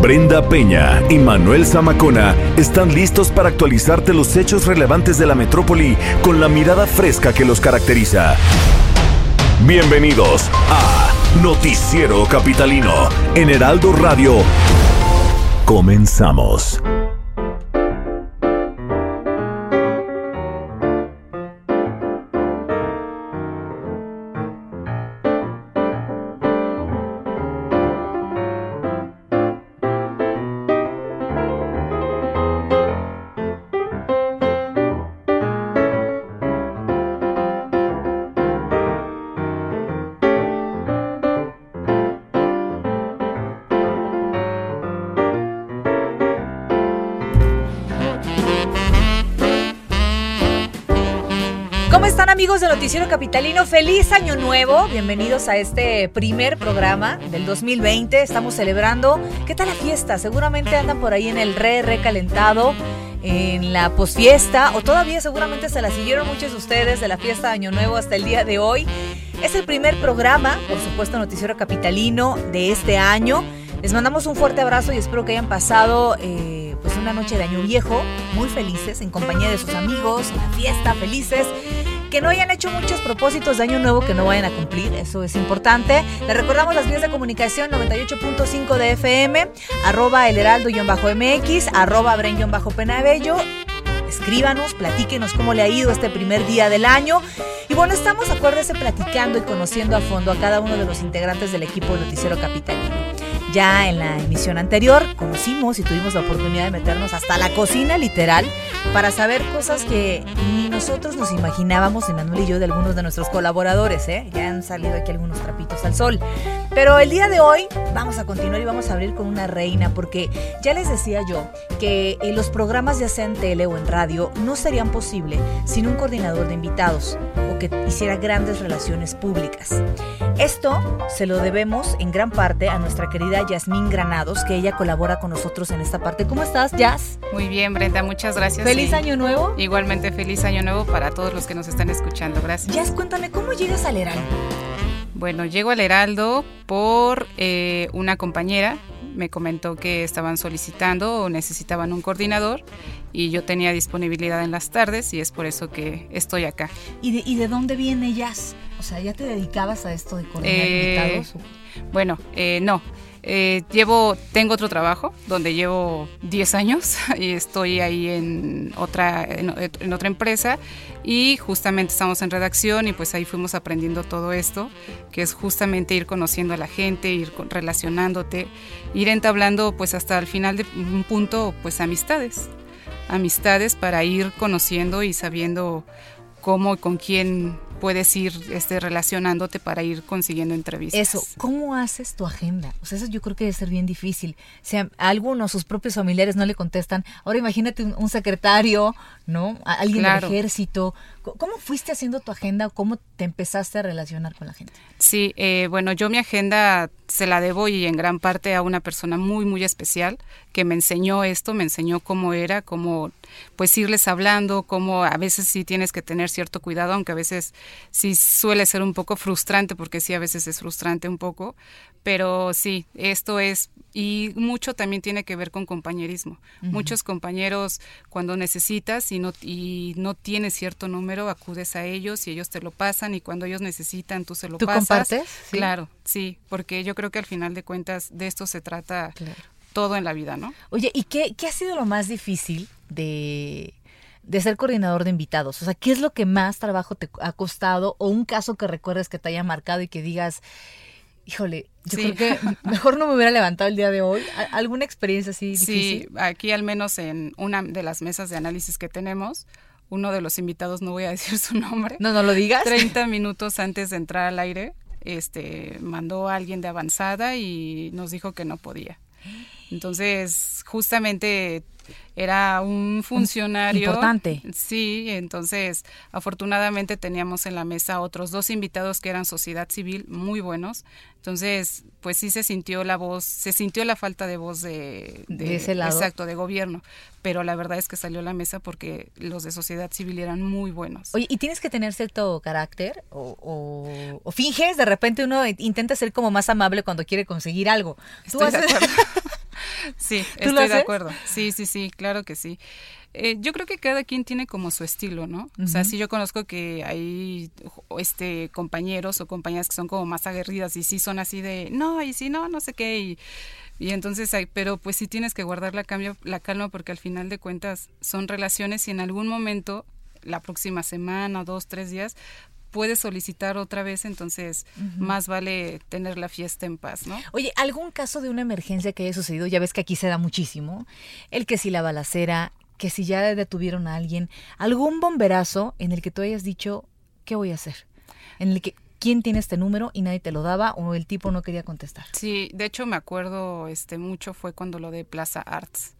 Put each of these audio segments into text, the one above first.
Brenda Peña y Manuel Zamacona están listos para actualizarte los hechos relevantes de la metrópoli con la mirada fresca que los caracteriza. Bienvenidos a Noticiero Capitalino en Heraldo Radio. Comenzamos. Capitalino? Feliz año nuevo. Bienvenidos a este primer programa del 2020. Estamos celebrando. ¿Qué tal la fiesta? Seguramente andan por ahí en el re recalentado, en la posfiesta o todavía seguramente se la siguieron muchos de ustedes de la fiesta de año nuevo hasta el día de hoy. Es el primer programa, por supuesto, Noticiero Capitalino de este año. Les mandamos un fuerte abrazo y espero que hayan pasado eh, pues una noche de año viejo, muy felices, en compañía de sus amigos, en la fiesta, felices. Que no hayan hecho muchos propósitos de año nuevo que no vayan a cumplir, eso es importante. Les recordamos las vías de comunicación 98.5 de FM, arroba el heraldo-mx, arroba bren-penabello. Escríbanos, platíquenos cómo le ha ido este primer día del año. Y bueno, estamos, acuérdese, platicando y conociendo a fondo a cada uno de los integrantes del equipo Noticiero Capitalino. Ya en la emisión anterior conocimos y tuvimos la oportunidad de meternos hasta la cocina literal para saber cosas que ni nosotros nos imaginábamos, y Manuel y yo, de algunos de nuestros colaboradores. ¿eh? Ya han salido aquí algunos trapitos al sol. Pero el día de hoy vamos a continuar y vamos a abrir con una reina porque ya les decía yo que los programas ya sea en tele o en radio no serían posibles sin un coordinador de invitados o que hiciera grandes relaciones públicas. Esto se lo debemos en gran parte a nuestra querida Yasmín Granados, que ella colabora con nosotros en esta parte. ¿Cómo estás, Yas? Muy bien, Brenda, muchas gracias. Feliz año nuevo. Igualmente feliz año nuevo para todos los que nos están escuchando. Gracias. Yas, cuéntame, ¿cómo llegas al Heraldo? Bueno, llego al Heraldo por eh, una compañera. Me comentó que estaban solicitando o necesitaban un coordinador y yo tenía disponibilidad en las tardes y es por eso que estoy acá. ¿Y de, y de dónde viene Yas? O sea, ¿ya te dedicabas a esto de coordinar Eh, invitados? Bueno, eh, no. Eh, llevo, tengo otro trabajo donde llevo 10 años y estoy ahí en otra, en, otra empresa y justamente estamos en redacción y pues ahí fuimos aprendiendo todo esto, que es justamente ir conociendo a la gente, ir relacionándote, ir entablando pues hasta el final de un punto pues amistades, amistades para ir conociendo y sabiendo cómo y con quién puedes ir este, relacionándote para ir consiguiendo entrevistas. Eso, ¿cómo haces tu agenda? O sea, eso yo creo que debe ser bien difícil. O sea, a algunos, sus propios familiares no le contestan. Ahora imagínate un, un secretario, ¿no? A- alguien Claro. del ejército. ¿Cómo fuiste haciendo tu agenda? ¿Cómo te empezaste a relacionar con la gente? Sí, eh, bueno, yo mi agenda se la debo y en gran parte a una persona muy, muy especial que me enseñó esto, me enseñó cómo era, cómo pues irles hablando, cómo a veces sí tienes que tener cierto cuidado, aunque a veces sí suele ser un poco frustrante, porque sí a veces es frustrante un poco, pero sí, esto es, y mucho también tiene que ver con compañerismo. Muchos compañeros cuando necesitas y no, y no tienes cierto número, acudes a ellos y ellos te lo pasan y cuando ellos necesitan tú se lo ¿Tú pasas. compartes? Sí. Claro, sí, porque yo creo que al final de cuentas de esto se trata Claro. todo en la vida, ¿no? Oye, ¿y qué, qué ha sido lo más difícil de, de ser coordinador de invitados? O sea, ¿qué es lo que más trabajo te ha costado o un caso que recuerdes que te haya marcado y que digas, híjole, yo Sí. creo que mejor no me hubiera levantado el día de hoy? ¿A- ¿Alguna experiencia así difícil? Sí, aquí al menos en una de las mesas de análisis que tenemos, uno de los invitados, no voy a decir su nombre, No, no lo digas. 30 minutos antes de entrar al aire, este, mandó a alguien de avanzada y nos dijo que no podía. Entonces, justamente era un funcionario importante. Sí, entonces afortunadamente teníamos en la mesa otros dos invitados que eran sociedad civil muy buenos. Entonces, pues sí se sintió la voz, se sintió la falta de voz de, de, ese lado. Exacto, de gobierno. Pero la verdad es que salió a la mesa porque los de sociedad civil eran muy buenos. Oye, ¿y tienes que tener cierto carácter? ¿O, o, o finges? De repente uno intenta ser como más amable cuando quiere conseguir algo. ¿Tú estoy haces... de acuerdo. sí, estoy de acuerdo. Sí, sí, sí, claro que sí. Eh, yo creo que cada quien tiene como su estilo, ¿no? Uh -huh. O sea, sí yo conozco que hay este compañeros o compañeras que son como más aguerridas y sí son así de, no, y sí, no, no sé qué, y, y entonces hay, pero pues sí tienes que guardar la, cambio, la calma porque al final de cuentas son relaciones y en algún momento, la próxima semana, dos, tres días, puedes solicitar otra vez, entonces uh -huh. más vale tener la fiesta en paz, ¿no? Oye, ¿algún caso de una emergencia que haya sucedido? Ya ves que aquí se da muchísimo. El que si la balacera, que si ya detuvieron a alguien, algún bomberazo en el que tú hayas dicho, ¿qué voy a hacer? En el que, ¿quién tiene este número? Y nadie te lo daba o el tipo no quería contestar. Sí, de hecho me acuerdo este mucho fue cuando lo de Plaza Arts.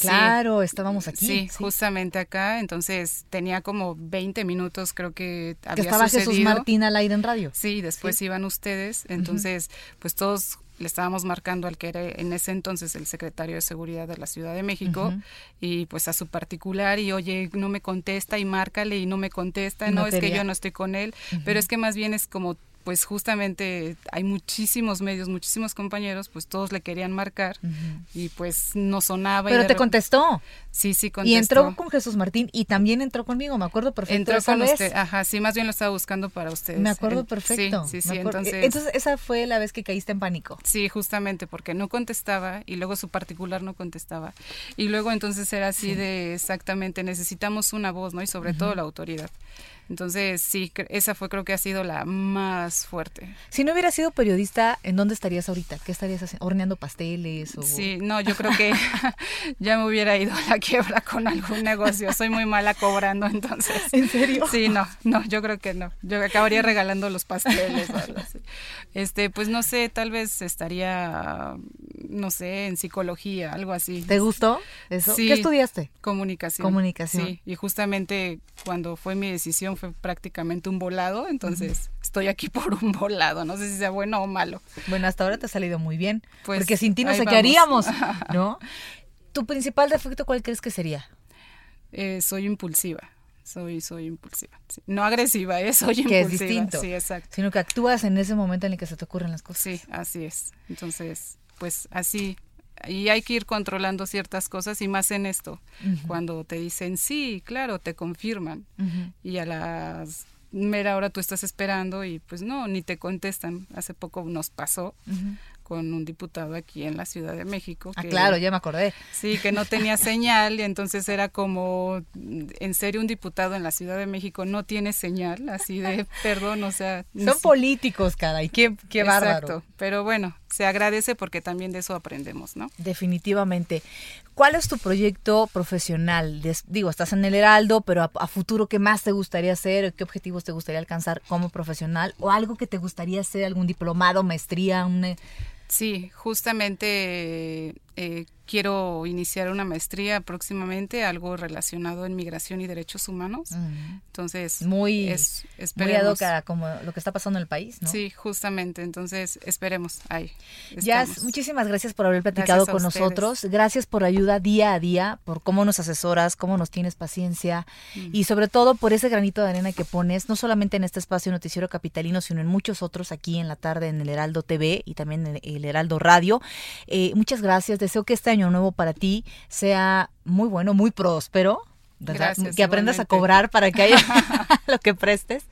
Claro, sí. estábamos aquí. Sí, sí, justamente acá. Entonces tenía como 20 minutos, creo que había que estaba sucedido. Jesús Martín al aire en radio. Sí, después sí. iban ustedes. Entonces, uh -huh. pues todos le estábamos marcando al que era en ese entonces el secretario de Seguridad de la Ciudad de México uh -huh. y pues a su particular y oye, no me contesta y márcale y no me contesta, no, no es que yo no estoy con él, uh -huh. pero es que más bien es como pues justamente hay muchísimos medios, muchísimos compañeros, pues todos le querían marcar uh -huh. y pues no sonaba. Pero te contestó. Sí, sí, contestó. Y entró con Jesús Martín y también entró conmigo, me acuerdo perfecto. Entró esa con vez. usted, ajá, sí, más bien lo estaba buscando para ustedes. Me acuerdo perfecto. Sí, sí, sí entonces... entonces... esa fue la vez que caíste en pánico. Sí, justamente porque no contestaba y luego su particular no contestaba. Y luego entonces era así sí. de exactamente, necesitamos una voz, ¿no? Y sobre uh -huh. todo la autoridad. Entonces, sí, esa fue creo que ha sido la más fuerte. Si no hubiera sido periodista, ¿en dónde estarías ahorita? ¿Qué estarías haciendo? ¿Horneando pasteles? O... Sí, no, yo creo que ya me hubiera ido a la quiebra con algún negocio. Soy muy mala cobrando, entonces. ¿En serio? Sí, no, no, yo creo que no. Yo acabaría regalando los pasteles o algo así. Este, pues no sé, tal vez estaría, no sé, en psicología, algo así. ¿Te gustó eso? Sí, ¿Qué estudiaste? Comunicación. Comunicación. Sí, y justamente cuando fue mi decisión fue prácticamente un volado, entonces estoy aquí por un volado, no sé si sea bueno o malo. Bueno, hasta ahora te ha salido muy bien, pues, porque sin ti no sé qué haríamos, ¿no? ¿Tu principal defecto cuál crees que sería? Eh, soy impulsiva. Soy, soy impulsiva. Sí. No agresiva, ¿eh? soy impulsiva. Que es distinto. Sí, exacto. Sino que actúas en ese momento en el que se te ocurren las cosas. Sí, así es. Entonces, pues así y hay que ir controlando ciertas cosas y más en esto, uh -huh. cuando te dicen sí, claro, te confirman uh -huh. y a las mera hora tú estás esperando y pues no, ni te contestan. Hace poco nos pasó uh -huh. Con un diputado aquí en la Ciudad de México. Que, ah, claro, ya me acordé. Sí, que no tenía señal y entonces era como, en serio, un diputado en la Ciudad de México no tiene señal, así de, perdón, o sea... Son políticos, caray, qué, qué bárbaro. Exacto, pero bueno, se agradece porque también de eso aprendemos, ¿no? Definitivamente. ¿Cuál es tu proyecto profesional? Des, digo, estás en el Heraldo, pero a, a, futuro, ¿qué más te gustaría hacer? ¿Qué objetivos te gustaría alcanzar como profesional? ¿O algo que te gustaría hacer, algún diplomado, maestría? Un... Sí, justamente eh, quiero iniciar una maestría próximamente, algo relacionado en migración y derechos humanos. Mm. Entonces, muy, es, muy como lo que está pasando en el país, ¿no? Sí, justamente. Entonces, esperemos. Ahí. Ya, muchísimas gracias por haber platicado con ustedes. nosotros. Gracias por ayuda día a día, por cómo nos asesoras, cómo nos tienes paciencia mm. y sobre todo por ese granito de arena que pones, no solamente en este espacio noticiero capitalino, sino en muchos otros aquí en la tarde en el Heraldo TV y también en el Heraldo Radio. Eh, muchas gracias. Deseo que este año nuevo para ti sea muy bueno, muy próspero. Gracias, que aprendas igualmente. a cobrar para que haya lo que prestes.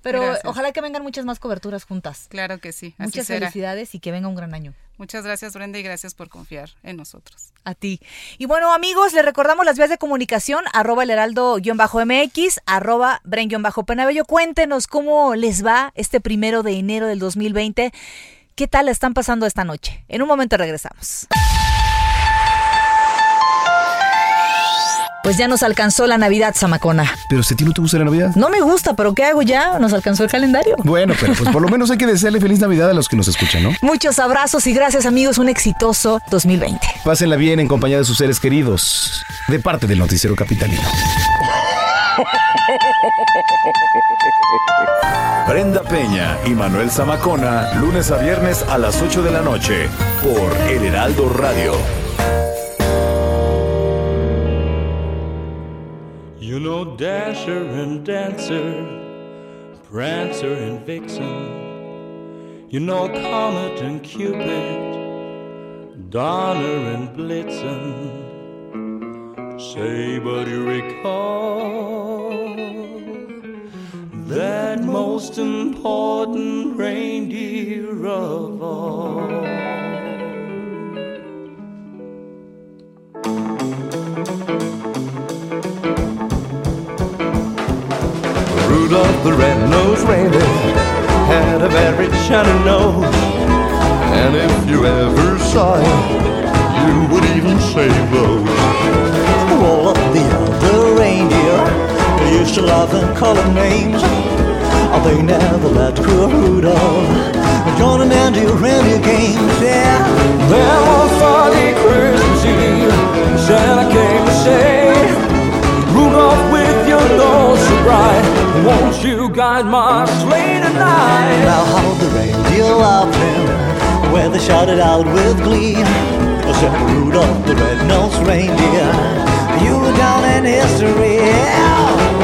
Pero gracias. ojalá que vengan muchas más coberturas juntas. Claro que sí. Así Muchas será. felicidades y que venga un gran año. Muchas gracias, Brenda, y gracias por confiar en nosotros. A ti. Y bueno, amigos, les recordamos las vías de comunicación, arroba el heraldo-mx, arroba bren-penabello. Cuéntenos cómo les va este primero de enero del 2020. ¿Qué tal están pasando esta noche? En un momento regresamos. Pues ya nos alcanzó la Navidad, Zamacona. Pero si a ti no te gusta la Navidad. No me gusta, pero ¿qué hago ya? Nos alcanzó el calendario. Bueno, pero pues por lo menos hay que desearle feliz Navidad a los que nos escuchan, ¿no? Muchos abrazos y gracias amigos, un exitoso 2020. Pásenla bien en compañía de sus seres queridos, de parte del Noticiero Capitalino. Brenda Peña y Manuel Zamacona, lunes a viernes a las 8 de la noche, por El Heraldo Radio. You know Dasher and Dancer, Prancer and Vixen. You know Comet and Cupid, Donner and Blitzen. Say, but you recall that most important reindeer of all. Rudolph the red-nosed reindeer had a very shiny nose, and if you ever saw him, you would even say those. All of the other reindeer used to laugh and call him names. Oh, they never let poor Rudolph join in and do you guide my sleigh tonight? Now how the reindeer him when they shouted out with glee. Said Rudolph the red-nosed reindeer, you were down in history. Yeah.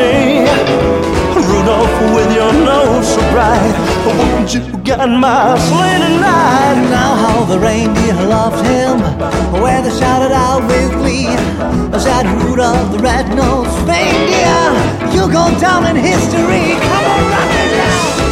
Say, Rudolph, with your nose so bright, won't you guide my sleigh tonight? Now how the reindeer loved him where they shouted out with glee. Said Rudolph the red-nosed reindeer. You go down in history. Come on, rock it down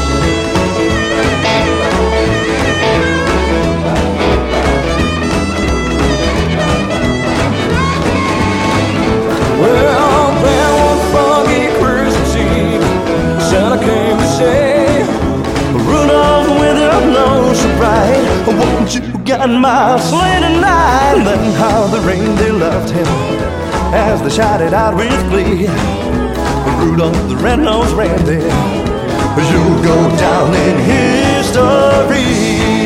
Nose so bright, won't you guide my sleigh tonight? And then how the reindeer loved him as they shouted out with glee. Rudolph the red-nosed reindeer, you'll go down in history.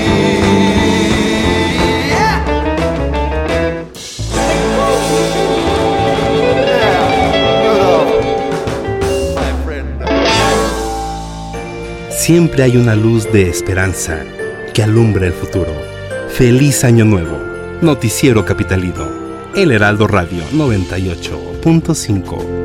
Siempre hay una luz de esperanza que alumbra el futuro. Feliz Año Nuevo. Noticiero Capitalino. El Heraldo Radio 98.5.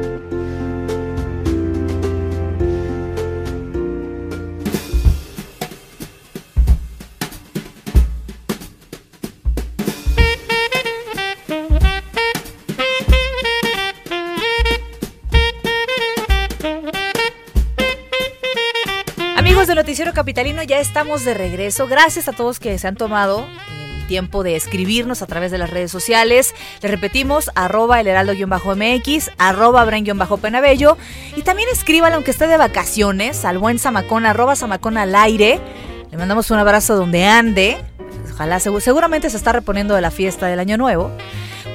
estamos de regreso. Gracias a todos que se han tomado el tiempo de escribirnos a través de las redes sociales. Les repetimos, arroba el heraldo-mx, arroba bren-penabello. Y también escríbale, aunque esté de vacaciones, al buen Zamacón, arroba Zamacón al aire. Le mandamos un abrazo donde ande. Ojalá, segu- seguramente se está reponiendo de la fiesta del Año Nuevo.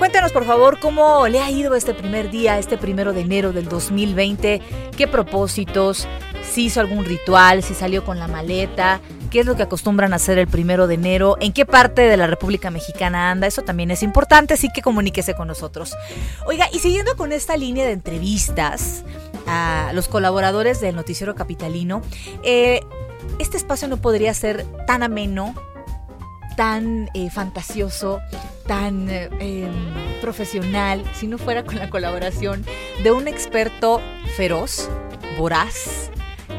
Cuéntanos, por favor, cómo le ha ido este primer día, este primero de enero del 2020. ¿Qué propósitos? Si hizo algún ritual, si salió con la maleta, qué es lo que acostumbran a hacer el primero de enero, en qué parte de la República Mexicana anda, eso también es importante, así que comuníquese con nosotros. Oiga, y siguiendo con esta línea de entrevistas a los colaboradores del Noticiero Capitalino, eh, este espacio no podría ser tan ameno tan eh, fantasioso, tan eh, em, profesional, si no fuera con la colaboración de un experto feroz, voraz,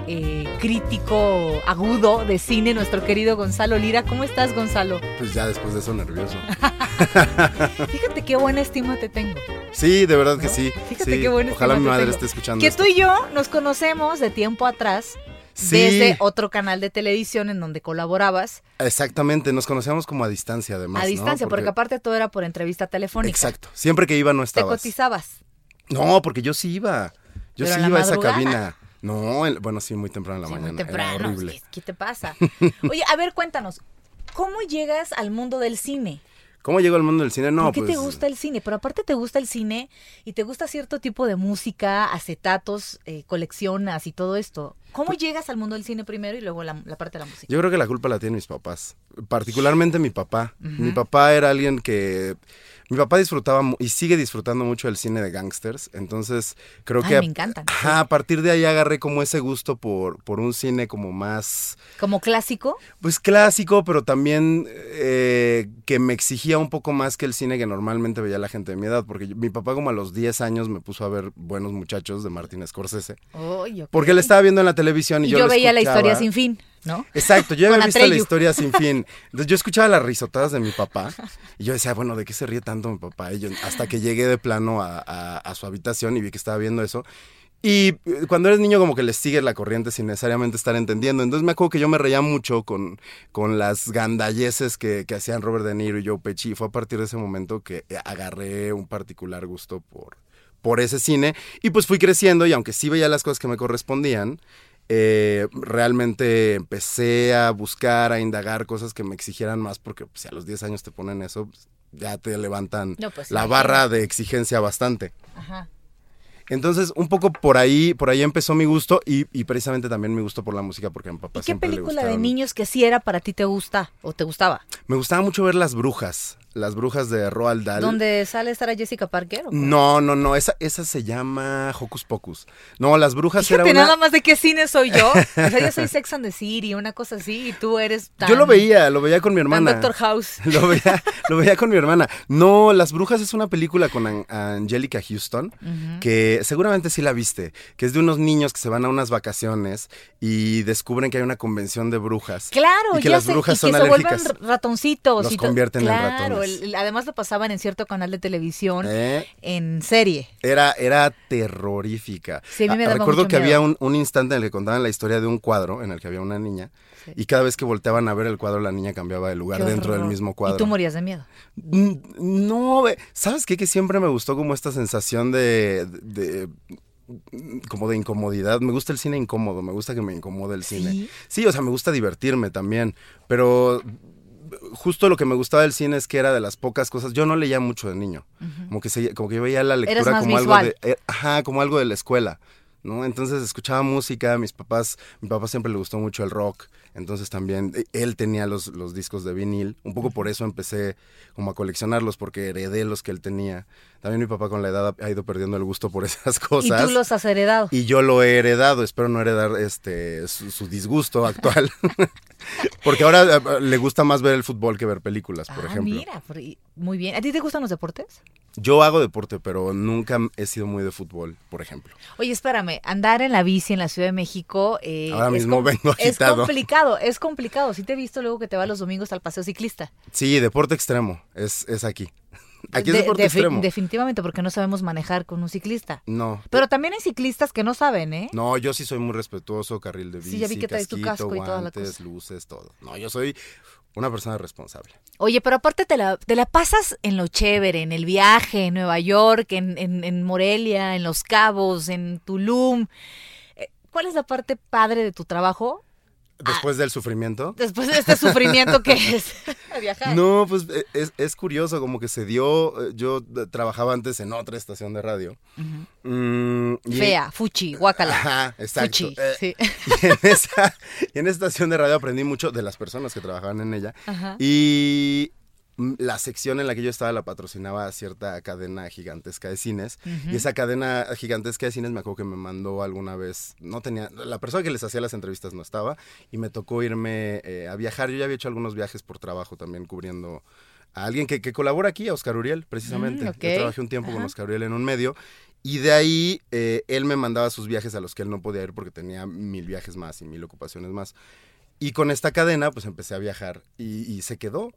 eh, crítico, agudo de cine, nuestro querido Gonzalo Lira. ¿Cómo estás, Gonzalo? Pues ya después de eso nervioso. Fíjate qué buena estima te tengo. Sí, de verdad que sí. Fíjate sí. qué bueno Ojalá mi te madre tengo. esté escuchando Que esto. tú y yo nos conocemos de tiempo atrás. Sí. Desde otro canal de televisión en donde colaborabas Exactamente, nos conocíamos como a distancia además. a ¿no? distancia, porque... aparte todo era por entrevista telefónica. Exacto. Siempre que iba no Te estabas. cotizabas. No, porque yo sí iba. Yo Pero sí iba a esa cabina. No, el- bueno, sí, muy temprano en la Sí, mañana. muy Era temprano. horrible. ¿Qué, qué te pasa? Oye, a ver, cuéntanos. ¿Cómo llegas al mundo del cine? ¿Cómo llegó al mundo del cine? No, ¿Por qué pues. te gusta el cine? Pero aparte te gusta el cine y te gusta cierto tipo de música, acetatos, eh, coleccionas y todo esto. ¿Cómo llegas al mundo del cine primero y luego la, la parte de la música? Yo creo que la culpa la tienen mis papás, particularmente mi papá. Mi papá era alguien que mi papá disfrutaba y sigue disfrutando mucho del cine de gangsters, entonces creo Ay, que me encantan, Ajá, a partir de ahí agarré como ese gusto por por un cine como más ¿Como clásico? pues clásico, pero también eh, que me exigía un poco más que el cine que normalmente veía la gente de mi edad, porque yo- mi papá como a los 10 años me puso a ver Buenos Muchachos de Martin Scorsese, porque él estaba viendo en la televisión y, Y yo, yo veía la historia sin fin, ¿no? Exacto, yo había visto la Atreyu. historia sin fin. Entonces yo escuchaba las risotadas de mi papá y yo decía, bueno, ¿de qué se ríe tanto mi papá? Y yo- hasta que llegué de plano a, a- a su habitación y vi que estaba viendo eso. Y eh, cuando eres niño como que le sigues la corriente sin necesariamente estar entendiendo. Entonces me acuerdo que yo me reía mucho con, con las gandalleces que, que hacían Robert De Niro y Joe Pesci. Y fue a partir de ese momento que eh, agarré un particular gusto por, por ese cine. Y pues fui creciendo y aunque sí veía las cosas que me correspondían, eh, realmente empecé a buscar, a indagar cosas que me exigieran más porque pues, si a los 10 años te ponen eso, pues, ya te levantan No, pues, la barra de exigencia bastante. Ajá. Entonces, un poco por ahí, por ahí empezó mi gusto y, y precisamente también mi gusto por la música porque a mi papá ¿Y qué siempre le película de niños que sí era para ti te gusta o te gustaba? Me gustaba mucho ver Las Brujas, Las Brujas de Roald Dahl. ¿Donde sale Sara Jessica Parker? o? No, no, no, esa, esa se llama Hocus Pocus. No, Las Brujas Fíjate era una... nada más de qué cine soy yo. O sea, yo soy Sex and the City, una cosa así, y tú eres tan... Yo lo veía, lo veía con mi hermana. Doctor House. Lo veía, lo veía con mi hermana. No, Las Brujas es una película con An- Angelica Houston, que seguramente sí la viste, que es de unos niños que se van a unas vacaciones y descubren que hay una convención de brujas. Claro, y que ya las sé, y y que son se alérgicas. vuelven ratoncitos. Los y convierten en ratones. El- además lo pasaban en cierto canal de televisión ¿Eh? en serie. Era, era terrorífica. Sí, a mí me daba Recuerdo mucho que miedo. había un, un instante en el que contaban la historia de un cuadro en el que había una niña y cada vez que volteaban a ver el cuadro la niña cambiaba de lugar Qué dentro del mismo cuadro. Y tú morías de miedo. No, ¿sabes qué? Que siempre me gustó como esta sensación de, de- como de incomodidad. Me gusta el cine incómodo, me gusta que me incomode el cine. Sí, o sea, me gusta divertirme también, pero justo lo que me gustaba del cine es que era de las pocas cosas. Yo no leía mucho de niño, como que se- como que yo veía la lectura como visual. algo de, eh, ajá, como algo de la escuela. ¿No? Entonces escuchaba música, mis papás, mi papá siempre le gustó mucho el rock, entonces también eh, él tenía los, los discos de vinil, un poco por eso empecé como a coleccionarlos, porque heredé los que él tenía. También mi papá con la edad ha ido perdiendo el gusto por esas Y cosas. tú los has heredado. Y yo lo he heredado, espero no heredar este su, su disgusto actual. Porque ahora eh, le gusta más ver el fútbol que ver películas, por ah, ejemplo. mira, muy bien. ¿A ti te gustan los deportes? Yo hago deporte, pero nunca he sido muy de fútbol, por ejemplo. Oye, espérame, andar en la bici en la Ciudad de México. eh, Ahora mismo vengo Es agitado. Complicado, es complicado. Sí te he visto luego que te vas los domingos al paseo ciclista. Sí, deporte extremo, es, es aquí. Aquí es De- deporte extremo. Definitivamente, porque no sabemos manejar con un ciclista. No. Pero también hay ciclistas que no saben, ¿eh? No, yo sí soy muy respetuoso, carril de bici, Sí, ya vi que traes tu casco y toda la cosa. luces, todo. No, yo soy una persona responsable. Oye, pero aparte te la, te la pasas en lo chévere, en el viaje, en Nueva York, en, en, en Morelia, en Los Cabos, en Tulum. Eh, ¿Cuál es la parte padre de tu trabajo Después del sufrimiento. después de este sufrimiento que es viajar? No, pues e- es, es curioso, como que se dio. eh, Yo trabajaba antes en otra estación de radio. Mm, y- Fea, fuchi, guacala. Ajá, exacto. Fuchi, Eh, sí. Y en esa, y en esa estación de radio aprendí mucho de las personas que trabajaban en ella. Ajá. Y la sección en la que yo estaba la patrocinaba cierta cadena gigantesca de cines. Y esa cadena gigantesca de cines me acuerdo que me mandó alguna vez, no tenía, la persona que les hacía las entrevistas no estaba y me tocó irme eh, a viajar. Yo ya había hecho algunos viajes por trabajo también cubriendo a alguien que, que colabora aquí, a Oscar Uriel, precisamente. Mm, ok. Yo trabajé un tiempo con. Oscar Uriel en un medio. Y de ahí eh, él me mandaba sus viajes a los que él no podía ir porque tenía mil viajes más y mil ocupaciones más. Y con esta cadena pues empecé a viajar y, y se quedó.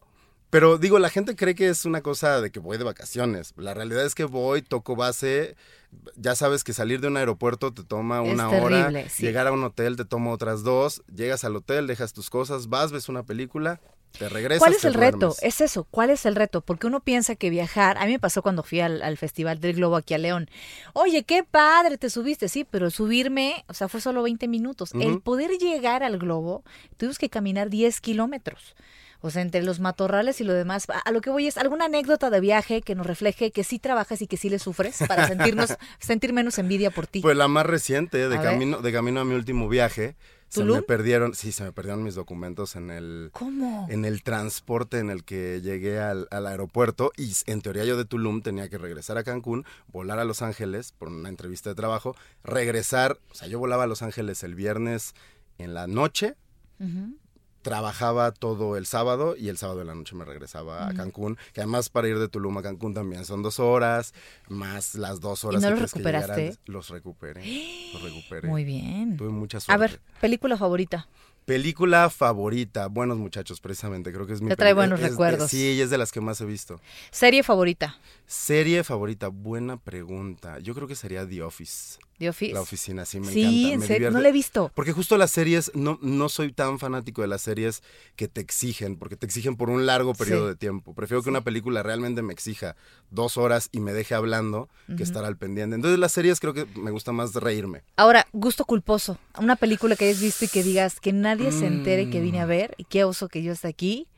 Pero digo, la gente cree que es una cosa de que voy de vacaciones. La realidad es que voy, toco base. Ya sabes que salir de un aeropuerto te toma Es una terrible, hora. sí. Llegar a un hotel te toma otras dos. Llegas al hotel, dejas tus cosas, vas, ves una película, te regresas. ¿Cuál es el reto? duermes. Es eso, ¿cuál es el reto? Porque uno piensa que viajar, a mí me pasó cuando fui al, al Festival del Globo aquí a León. Oye, qué padre, te subiste, sí, pero subirme, o sea, fue solo 20 minutos. El poder llegar al Globo, tuvimos que caminar 10 kilómetros. O sea, entre los matorrales y lo demás. A lo que voy es alguna anécdota de viaje que nos refleje que sí trabajas y que sí le sufres para sentirnos, sentir menos envidia por ti. Pues la más reciente, de A ver. camino, de camino a mi último viaje. Se me perdieron, sí, se me perdieron mis documentos en el, ¿Cómo? en el transporte en el que llegué al, al aeropuerto y en teoría yo de Tulum tenía que regresar a Cancún, volar a Los Ángeles por una entrevista de trabajo, regresar, o sea, yo volaba a Los Ángeles el viernes en la noche, Ujú. Trabajaba todo el sábado y el sábado de la noche me regresaba a. Cancún, que además para ir de Tulum a Cancún también son dos horas, más las dos horas no que los tienes que llegar recuperaste? antes. Los recuperé, los recuperé. Muy bien. Tuve mucha A suerte. ver, película favorita. Película favorita, Buenos Muchachos, precisamente, creo que es mi Te trae buenos es de- recuerdos. sí, y es de las que más he visto. Serie favorita. Serie favorita, buena pregunta. Yo creo que sería The Office. The Office. La oficina, sí, me Sí, encanta. en me serio, no la he visto. Porque justo las series, no, no soy tan fanático de las series que te exigen, porque te exigen por un largo periodo Sí. de tiempo. Prefiero que una película realmente me exija dos horas y me deje hablando que estar al pendiente. Entonces las series creo que me gusta más reírme. Ahora, gusto culposo. Una película que hayas visto y que digas que nadie se entere que Mm. vine a ver y qué oso que yo esté aquí.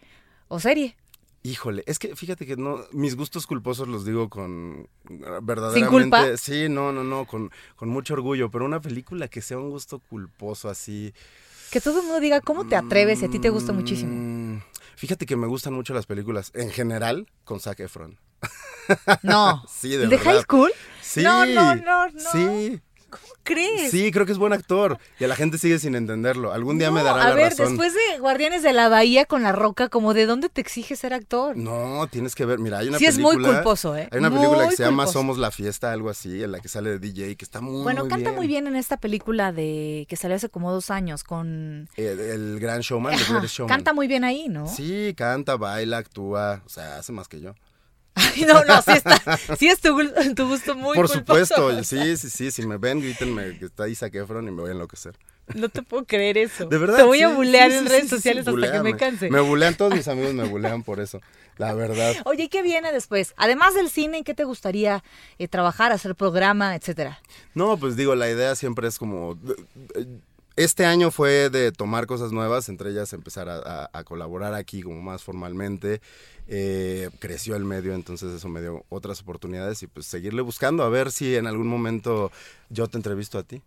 O serie. Híjole, es que fíjate que no, mis gustos culposos los digo con ah, verdaderamente. culpa? Sí, no, no, no, con, con mucho orgullo, pero una película que sea un gusto culposo así. Que todo el mundo diga cómo te atreves y a ti te gusta muchísimo. mm, Fíjate que me gustan mucho las películas en general con Zac Efron. No. Sí, de ¿De verdad. High School? Sí. No, no, no, no. Sí. ¿Crees? Sí, creo que es buen actor y a la gente sigue sin entenderlo. Algún día me dará a la ver, razón. después de Guardianes de la Bahía con la roca, como de dónde te exige ser actor. No, tienes que ver. Mira, hay una Sí, es película. muy culposo, ¿eh? Hay una película que se llama culposo. Somos la Fiesta, algo así, en la que sale de DJ, que está muy, bueno, muy canta bien. muy bien en esta película de que salió hace como dos años con... El, el gran showman, Ajá, Showman. canta muy bien ahí, ¿no? Sí, canta, baila, actúa, o sea, hace más que yo. Ay, no, no, sí, está, sí es tu, gu- tu gusto muy Por culposo. supuesto, sí, sí, sí, si me ven, grítenme que está Isaac Efron y me voy a enloquecer. No te puedo creer eso. De verdad. Te voy a bulear sí, en sí, redes sociales hasta que me canse. Me bulean, todos mis amigos me bulean por eso, la verdad. Oye, ¿y qué viene después? Además del cine, ¿en qué te gustaría eh, trabajar, hacer programa, etcétera? No, pues digo, la idea siempre es como... Este año fue de tomar cosas nuevas, entre ellas empezar a, a- a colaborar aquí como más formalmente. Eh, creció el medio, entonces eso me dio otras oportunidades y pues seguirle buscando a ver si en algún momento yo te entrevisto a ti.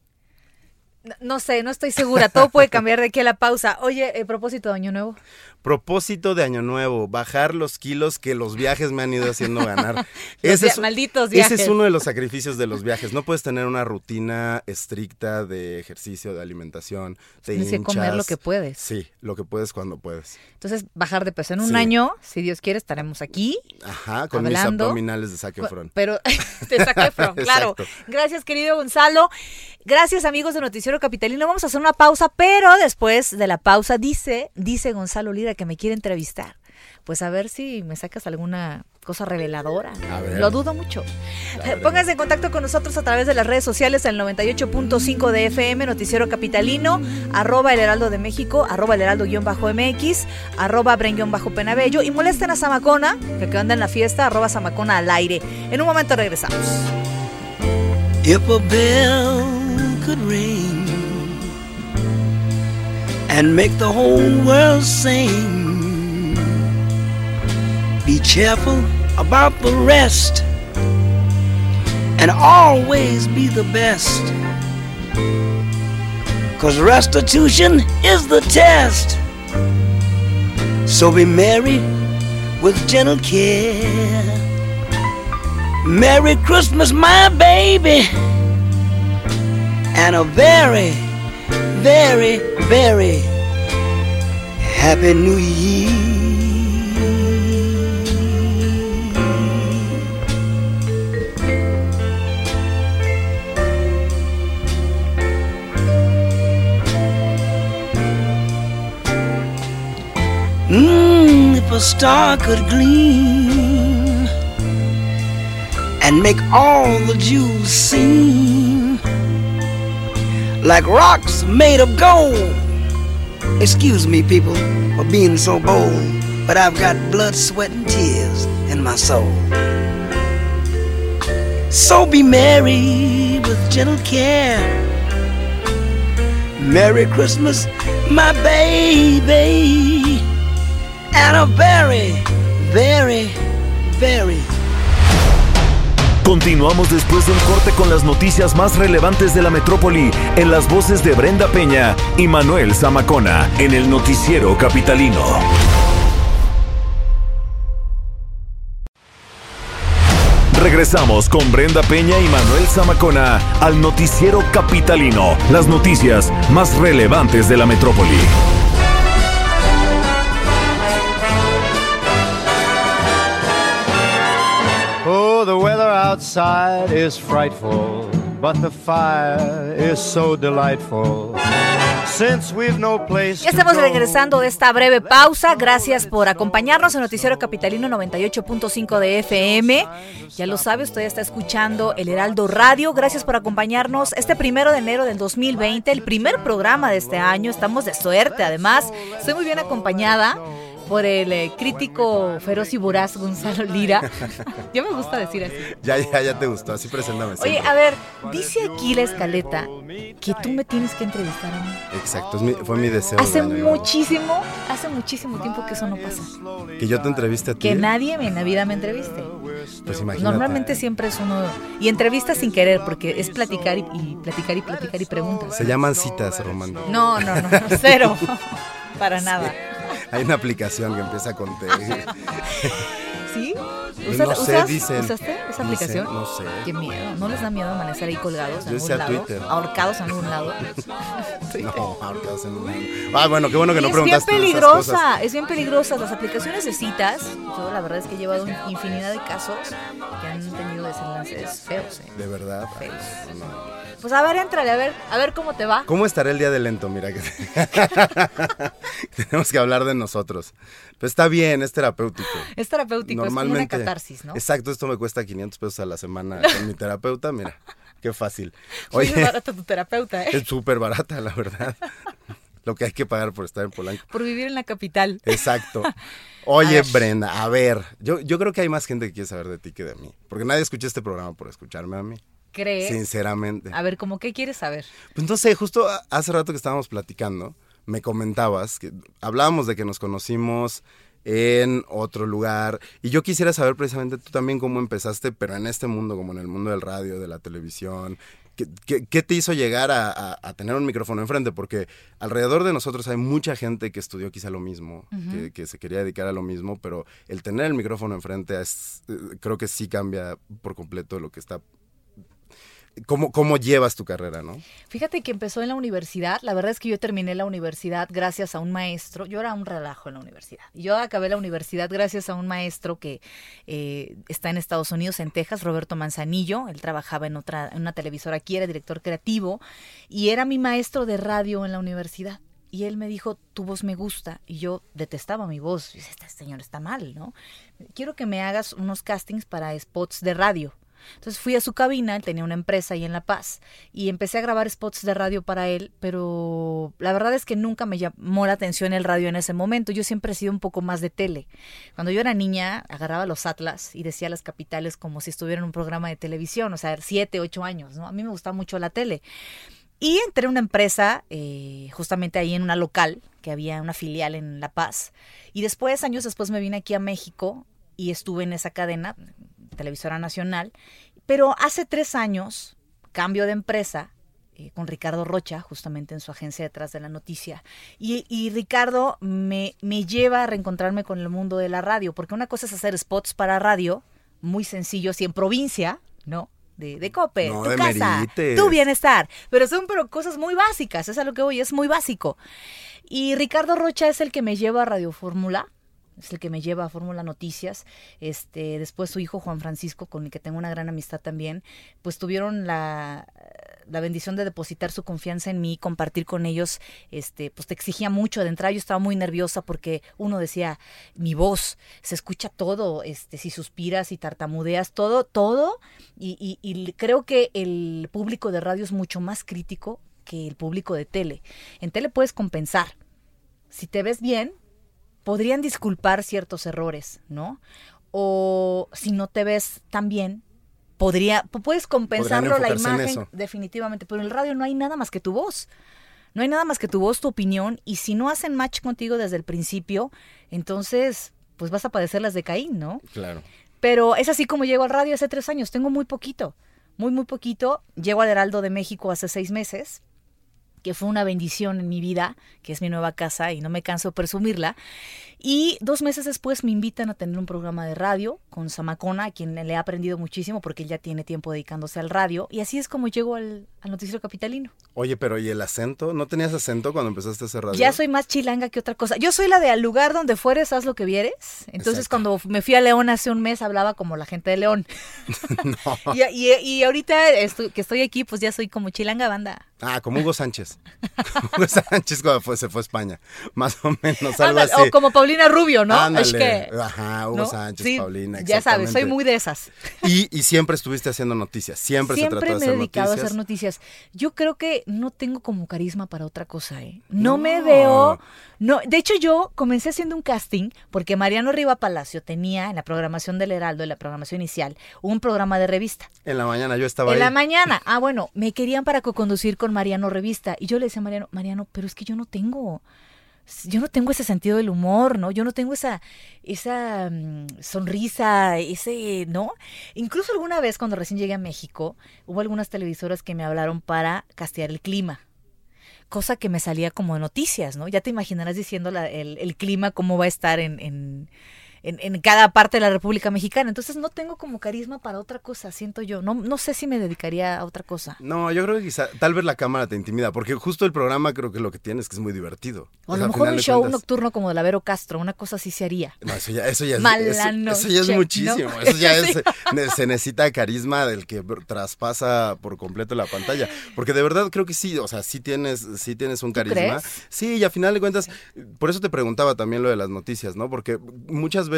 No, no sé, no estoy segura. Todo puede cambiar de aquí a la pausa. Oye, eh, propósito de Año Nuevo. Propósito de año nuevo, bajar los kilos que los viajes me han ido haciendo ganar. Ese es, malditos ese viajes. es uno de los sacrificios de los viajes. No puedes tener una rutina estricta de ejercicio, de alimentación. Te Tienes que comer lo que puedes. Sí, lo que puedes cuando puedes. Entonces, bajar de peso. En un Sí. año, si Dios quiere, estaremos aquí. Ajá, con Hablando. mis abdominales de Zac Efron. Pero te saqué Efron, claro. Gracias, querido Gonzalo. Gracias, amigos de Noticiero Capitalino. Vamos a hacer una pausa, pero después de la pausa dice, dice Gonzalo Lira que me quiere entrevistar. Pues a ver si me sacas alguna cosa reveladora. A ver. Lo dudo mucho. Pónganse en contacto con nosotros a través de las redes sociales, el 98.5 de FM, Noticiero Capitalino, arroba el Heraldo de México, arroba el Heraldo-MX, arroba Bren-Penabello y molesten a Zamacona, que que anda en la fiesta, arroba Zamacona al aire. En un momento regresamos. If a bell could ring and make the whole world sing, be careful about the rest and always be the best. Cause restitution is the test. So be merry with gentle care. Merry Christmas, my baby, and a very, very, very Happy New Year. Mmm, if a star could gleam and make all the jewels seem like rocks made of gold. Excuse me, people, for being so bold, but I've got blood, sweat, and tears in my soul. So be merry with gentle care. Merry Christmas, my baby. And a very, very, very Continuamos después de un corte con las noticias más relevantes de la metrópoli en las voces de Brenda Peña y Manuel Zamacona en el noticiero capitalino. Regresamos con Brenda Peña y Manuel Zamacona al noticiero capitalino, las noticias más relevantes de la metrópoli. Oh, the weather outside is frightful, but the fire is so delightful. Since we've no place Ya estamos regresando de esta breve pausa. Gracias por acompañarnos en Noticiero Capitalino 98.5 de FM. Ya lo sabe, usted está escuchando el Heraldo Radio. Gracias por acompañarnos este primero de enero del 2020, el primer programa de este año. Estamos de suerte, además. Estoy muy bien acompañada por el eh, crítico feroz y voraz Gonzalo Lira. Ya me gusta decir así. Ya, ya, ya te gustó, así preséntame. Oye, siempre. a ver, dice aquí la escaleta que tú me tienes que entrevistar a mí. Exacto, mi- fue mi deseo. Hace de muchísimo, hace muchísimo tiempo que eso no pasa. Que yo te entreviste a ti. Que nadie en la vida me entreviste. Pues imagínate. Normalmente siempre es uno... Y entrevistas sin querer, porque es platicar y, y platicar y platicar y preguntas. Se llaman citas, Román. No, no, no, cero. Para nada. Hay una aplicación que empieza con T. ¿Sí? Pues ¿Usas- no sé, usas- dicen. ¿Usaste esa No sé, aplicación? no sé. Qué miedo. ¿No les da miedo amanecer ahí colgados en Yo algún lado? Twitter. Ahorcados en algún lado. No, ahorcados en un- Ah, bueno, qué bueno que Y no es bien preguntaste esas peligrosa, cosas. es bien peligrosa. Las aplicaciones de citas, yo la verdad es que he llevado infinidad de casos que han tenido desenlaces feos. ¿eh? De verdad. Feos. No. Pues a ver, entrale, a ver, a ver cómo te va. ¿Cómo estará el día de lento? Mira que tenemos que hablar de nosotros. Pero está bien, es terapéutico. Es terapéutico, es como una catarsis, ¿no? Exacto, esto me cuesta 500 pesos a la semana con mi terapeuta, mira, qué fácil. Muy Oye, barato tu terapeuta, ¿eh? es súper barata, la verdad. Lo que hay que pagar por estar en Polanco. Por vivir en la capital. Exacto. Oye, A. Brenda, a ver, yo, yo creo que hay más gente que quiere saber de ti que de mí. Porque nadie escucha este programa por escucharme a mí. ¿Crees? Sinceramente. A ver, ¿cómo qué quieres saber? Pues no sé, justo hace rato que estábamos platicando, me comentabas que hablábamos de que nos conocimos en otro lugar y yo quisiera saber precisamente tú también cómo empezaste, pero en este mundo, como en el mundo del radio, de la televisión. ¿Qué, qué- qué te hizo llegar a, a- a tener un micrófono enfrente? Porque alrededor de nosotros hay mucha gente que estudió quizá lo mismo, que, que se quería dedicar a lo mismo, pero el tener el micrófono enfrente es, eh, creo que sí cambia por completo lo que está... ¿Cómo, cómo llevas tu carrera, no? Fíjate que empezó en la universidad. La verdad es que yo terminé la universidad gracias a un maestro. Yo era un relajo en la universidad. Yo acabé la universidad gracias a un maestro que eh, está en Estados Unidos, en Texas, Roberto Manzanillo. Él trabajaba en otra, en una televisora aquí, era director creativo y era mi maestro de radio en la universidad. Y él me dijo, tu voz me gusta. Y yo detestaba mi voz. Y dije, este señor está mal, ¿no? Quiero que me hagas unos castings para spots de radio. Entonces fui a su cabina, él tenía una empresa ahí en La Paz, y empecé a grabar spots de radio para él, pero la verdad es que nunca me llamó la atención el radio en ese momento. Yo siempre he sido un poco más de tele. Cuando yo era niña, agarraba los atlas y decía las capitales como si estuviera en un programa de televisión, o sea, siete, ocho años, ¿no? A mí me gustaba mucho la tele. Y entré en una empresa, eh, justamente ahí en una local, que había una filial en La Paz. Y después, años después, me vine aquí a México y estuve en esa cadena, televisora nacional. Pero hace tres años, cambio de empresa eh, con Ricardo Rocha, justamente en su agencia detrás de la noticia. Y, y Ricardo me, me lleva a reencontrarme con el mundo de la radio, porque una cosa es hacer spots para radio, muy sencillos y en provincia, ¿no? De, de Cope, No tu demerites. casa, tu bienestar. Pero son pero cosas muy básicas, es a lo que voy, es muy básico. Y Ricardo Rocha es el que me lleva a Radio Fórmula, es el que me lleva a Fórmula Noticias. Este, después su hijo Juan Francisco, con el que tengo una gran amistad también, pues tuvieron la, la bendición de depositar su confianza en mí, compartir con ellos, este, pues te exigía mucho. De yo estaba muy nerviosa porque uno decía, mi voz, se escucha todo, este, si suspiras, si tartamudeas, todo, todo. Y, y- y creo que el público de radio es mucho más crítico que el público de tele. En tele puedes compensar. Si te ves bien, podrían disculpar ciertos errores, ¿no? O si no te ves tan bien, podría, pu- puedes compensarlo la imagen, definitivamente, pero en el radio no hay nada más que tu voz. No hay nada más que tu voz, tu opinión, y si no hacen match contigo desde el principio, entonces pues vas a padecer las de Caín, ¿no? Claro. Pero es así como llego al radio hace tres años. Tengo muy poquito, muy, muy poquito. Llego al Heraldo de México hace seis meses, que fue una bendición en mi vida, que es mi nueva casa y no me canso de presumirla. Y dos meses después me invitan a tener un programa de radio con Samacona, a quien le he aprendido muchísimo porque él ya tiene tiempo dedicándose al radio. Y así es como llego al, al noticiero capitalino. Oye, pero ¿y el acento? ¿No tenías acento cuando empezaste a hacer radio? Ya soy más chilanga que otra cosa. Yo soy la de al lugar donde fueres, haz lo que vieres. Entonces, cuando me fui a León hace un mes, hablaba como la gente de León. y, y- y ahorita estoy- que estoy aquí, pues ya soy como chilanga banda. Ah, como Hugo Sánchez. Hugo Sánchez cuando fue- se fue a España. Más o menos, algo Ándale, así. o como Paulina Rubio, ¿no? Ándale. Es que, Ajá, Hugo ¿no? Sánchez, Sí, Paulina. Ya sabes, soy muy de esas. Y, y siempre estuviste haciendo noticias. Siempre, se Siempre trató de me he hacer dedicado noticias. a hacer noticias. Yo creo que no tengo como carisma para otra cosa, ¿eh? No, No. me veo. No, de hecho, yo comencé haciendo un casting porque Mariano Riva Palacio tenía en la programación del Heraldo, en la programación inicial, un programa de revista. En la mañana yo estaba en ahí. la mañana. Ah, bueno, me querían para co-conducir con Mariano Revista. Y yo le decía a Mariano, Mariano, pero es que yo no tengo. Yo no tengo ese sentido del humor, ¿no? Yo no tengo esa, esa mm, sonrisa, ese, ¿no? Incluso alguna vez cuando recién llegué a México, hubo algunas televisoras que me hablaron para castear el clima. Cosa que me salía como de noticias, ¿no? Ya te imaginarás diciendo el, el clima, cómo va a estar en, en, en, en cada parte de la República Mexicana. Entonces no tengo como carisma para otra cosa, siento yo. No, no sé si me dedicaría a otra cosa. No, yo creo que quizá, tal vez la cámara te intimida, porque justo el programa creo que lo que tiene es que es muy divertido. O a lo mejor un show cuentas- nocturno como de la Vero Castro, una cosa así se haría. No, eso ya, eso ya es, eso, eso ya es noche, muchísimo. ¿no? Eso ya es, se necesita carisma del que traspasa por completo la pantalla. Porque de verdad creo que sí, o sea, sí tienes, sí tienes un ¿Tú carisma. crees? Sí, y a final de cuentas, por eso te preguntaba también lo de las noticias, ¿no? Porque muchas veces,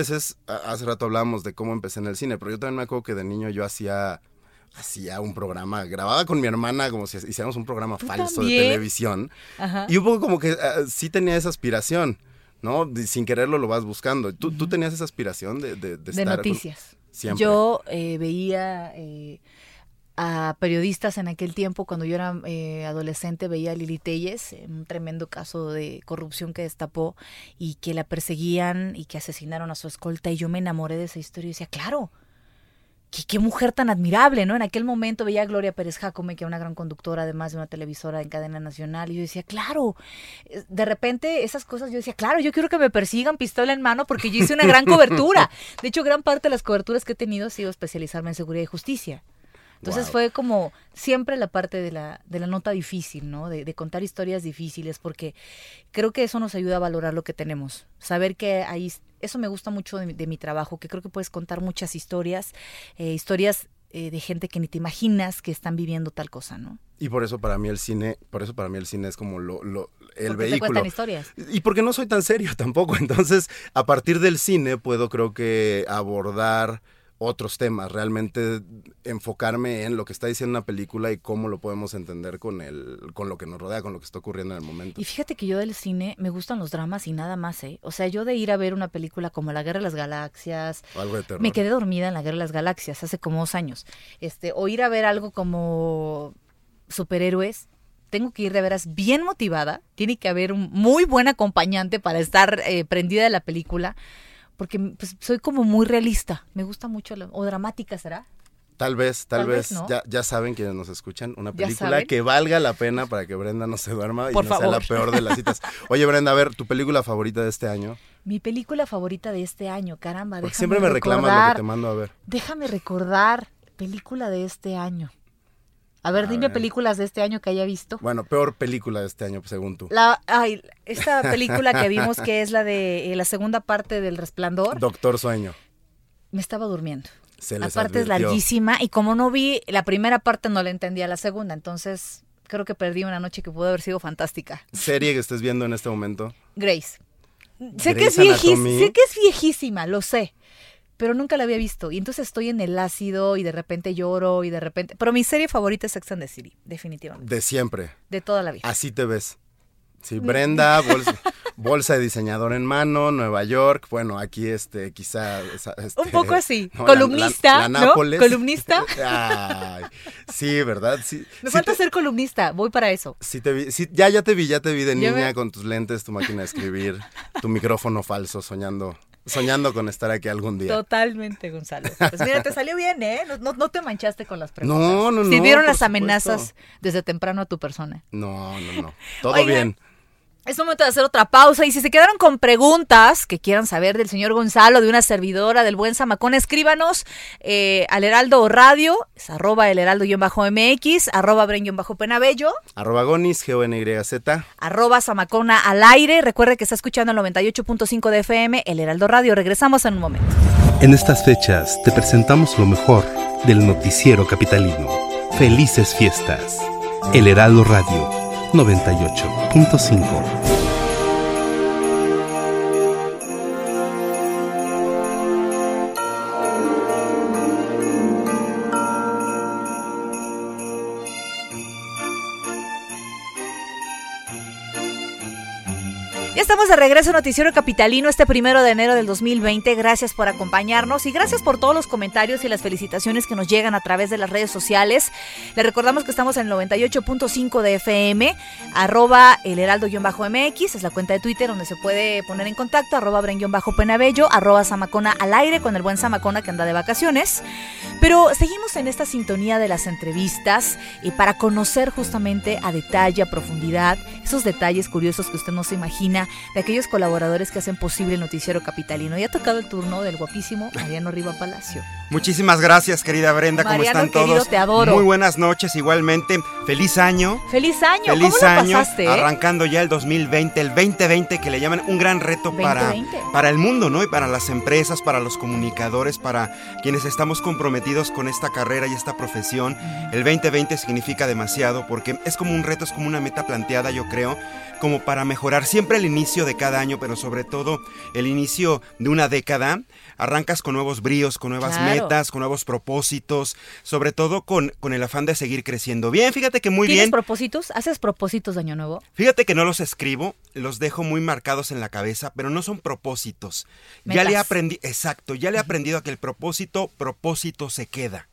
a- hace rato hablamos de cómo empecé en el cine, pero yo también me acuerdo que de niño yo hacía hacía un programa, grababa con mi hermana como si hiciéramos un programa falso de televisión. Ajá. Y un poco como que ah, sí tenía esa aspiración, ¿no? De- sin quererlo lo vas buscando. ¿Tú, tú tenías esa aspiración de, de, de de estar con- noticias. Siempre. Yo eh, veía eh, a periodistas en aquel tiempo, cuando yo era eh, adolescente, veía a Lili Telles, un tremendo caso de corrupción que destapó y que la perseguían y que asesinaron a su escolta. Y yo me enamoré de esa historia y decía, claro. Qué, qué mujer tan admirable, ¿no? En aquel momento veía a Gloria Pérez Jacome, que era una gran conductora, además de una televisora en cadena nacional, y yo decía, claro, Eh, de repente esas cosas yo decía, claro, yo quiero que me persigan pistola en mano porque yo hice una gran cobertura. De hecho, gran parte de las coberturas que he tenido ha sido especializarme en seguridad y justicia. Entonces Wow. fue como siempre la parte de la, de la nota difícil, ¿no? De, de contar historias difíciles, porque creo que eso nos ayuda a valorar lo que tenemos. Saber que ahí, eso me gusta mucho de, mi- de mi trabajo, que creo que puedes contar muchas historias, eh, historias eh, de gente que ni te imaginas que están viviendo tal cosa, ¿no? Y por eso para mí el cine, por eso para mí el cine es como lo, lo- el Porque te vehículo. cuentan historias. Y porque no soy tan serio tampoco. Entonces, a partir del cine puedo creo que abordar otros temas, realmente enfocarme en lo que está diciendo una película y cómo lo podemos entender con el, con lo que nos rodea, con lo que está ocurriendo en el momento. Y fíjate que yo del cine me gustan los dramas y nada más, ¿eh? O sea, yo de ir a ver una película como La Guerra de las Galaxias, O algo de terror. me quedé dormida en La Guerra de las Galaxias hace como dos años. Este, o ir a ver algo como superhéroes. Tengo que ir de veras bien motivada. Tiene que haber un muy buen acompañante para estar eh, prendida de la película. Porque pues, soy como muy realista. Me gusta mucho. la- o dramática, ¿será? Tal vez, tal, Tal vez, vez no. ya, ya saben quienes nos escuchan, una película que valga la pena para que Brenda no se duerma y no sea la peor de las citas. Oye, Brenda, a ver, tu película favorita de este año. Mi película favorita de este año, caramba. Porque siempre me reclamas lo que te mando a ver. Déjame recordar. Película de este año. A ver, A dime ver. películas de este año que haya visto. Bueno, peor película de este año, según tú. La, ay, esta película que vimos que es la de eh, la segunda parte del Resplandor, Doctor Sueño. me estaba durmiendo. Se La les parte es advirtió. larguísima y como no vi la primera parte no la entendía la segunda, entonces creo que perdí una noche que pudo haber sido fantástica. Serie que estés viendo en este momento. Grace. Sé que, Grey's es viejísima, Anatomy. sé que es viejísima, lo sé, pero nunca la había visto y entonces estoy en el ácido y de repente lloro y de repente... Pero mi serie favorita es Sex and the City, definitivamente, De siempre. de toda la vida. Así te ves. Sí, Brenda, bolsa, bolsa de diseñador en mano, Nueva York. Bueno, aquí este, quizá. este, Un poco así, no, columnista, la- la ¿no? Columnista. Ay, sí, ¿verdad? Sí, Me sí falta te- ser columnista, voy para eso. sí te vi- sí, ya, ya te vi, ya te vi de niña me- con tus lentes, tu máquina de escribir, tu micrófono falso, soñando, soñando con estar aquí algún día. Totalmente, Gonzalo. Pues mira, te salió bien, ¿eh? No, no, no te manchaste con las preguntas. No, no, no, Sirvieron por las amenazas desde temprano a tu persona. No, no, no. Todo Oigan, bien. Es momento de hacer otra pausa y si se quedaron con preguntas que quieran saber del señor Gonzalo, de una servidora, del buen Zamacón, escríbanos eh, al Heraldo Radio, es arroba el Heraldo-MX, arroba Bren-Penabello, Arroba Gonis, G-O-N-Y-Z. arroba Zamacona al aire. Recuerde que está escuchando el 98.5 de FM, el Heraldo Radio. Regresamos en un momento. En estas fechas te presentamos lo mejor del noticiero capitalino. Felices fiestas. El Heraldo Radio 98.5. estamos de regreso en Noticiero Capitalino este primero de enero del 2020. Gracias por acompañarnos y gracias por todos los comentarios y las felicitaciones que nos llegan a través de las redes sociales. Le recordamos que estamos en el 98.5 de FM, arroba el heraldo-mx, es la cuenta de Twitter donde se puede poner en contacto, arroba bren-penabello, arroba samacona al aire con el buen samacona que anda de vacaciones. Pero seguimos en esta sintonía de las entrevistas y para conocer justamente a detalle, a profundidad, esos detalles curiosos que usted no se imagina de aquellos colaboradores que hacen posible el noticiero capitalino. Y ha tocado el turno del guapísimo Mariano Riva Palacio. Muchísimas gracias, querida Brenda. ¿Cómo Mariano, están querido, todos? te adoro. Muy buenas noches, igualmente. Feliz año. ¡Feliz año! Feliz ¿Cómo lo año, pasaste? eh? arrancando ya el 2020, el 2020 que le llaman un gran reto para, 2020. para el mundo, ¿no? Y para las empresas, para los comunicadores, para quienes estamos comprometidos con esta carrera y esta profesión. El 2020 significa demasiado porque es como un reto, es como una meta planteada, yo creo, como para mejorar siempre el inicio de cada año, pero sobre todo el inicio de una década. Arrancas con nuevos bríos, con nuevas Claro. metas, con nuevos propósitos, sobre todo con, con el afán de seguir creciendo. Bien, fíjate que muy ¿Tienes bien. propósitos? ¿Haces propósitos de año nuevo? Fíjate que no los escribo, los dejo muy marcados en la cabeza, pero no son propósitos. Ya le aprendí, exacto, ya le he aprendido a que el propósito, propósito se queda.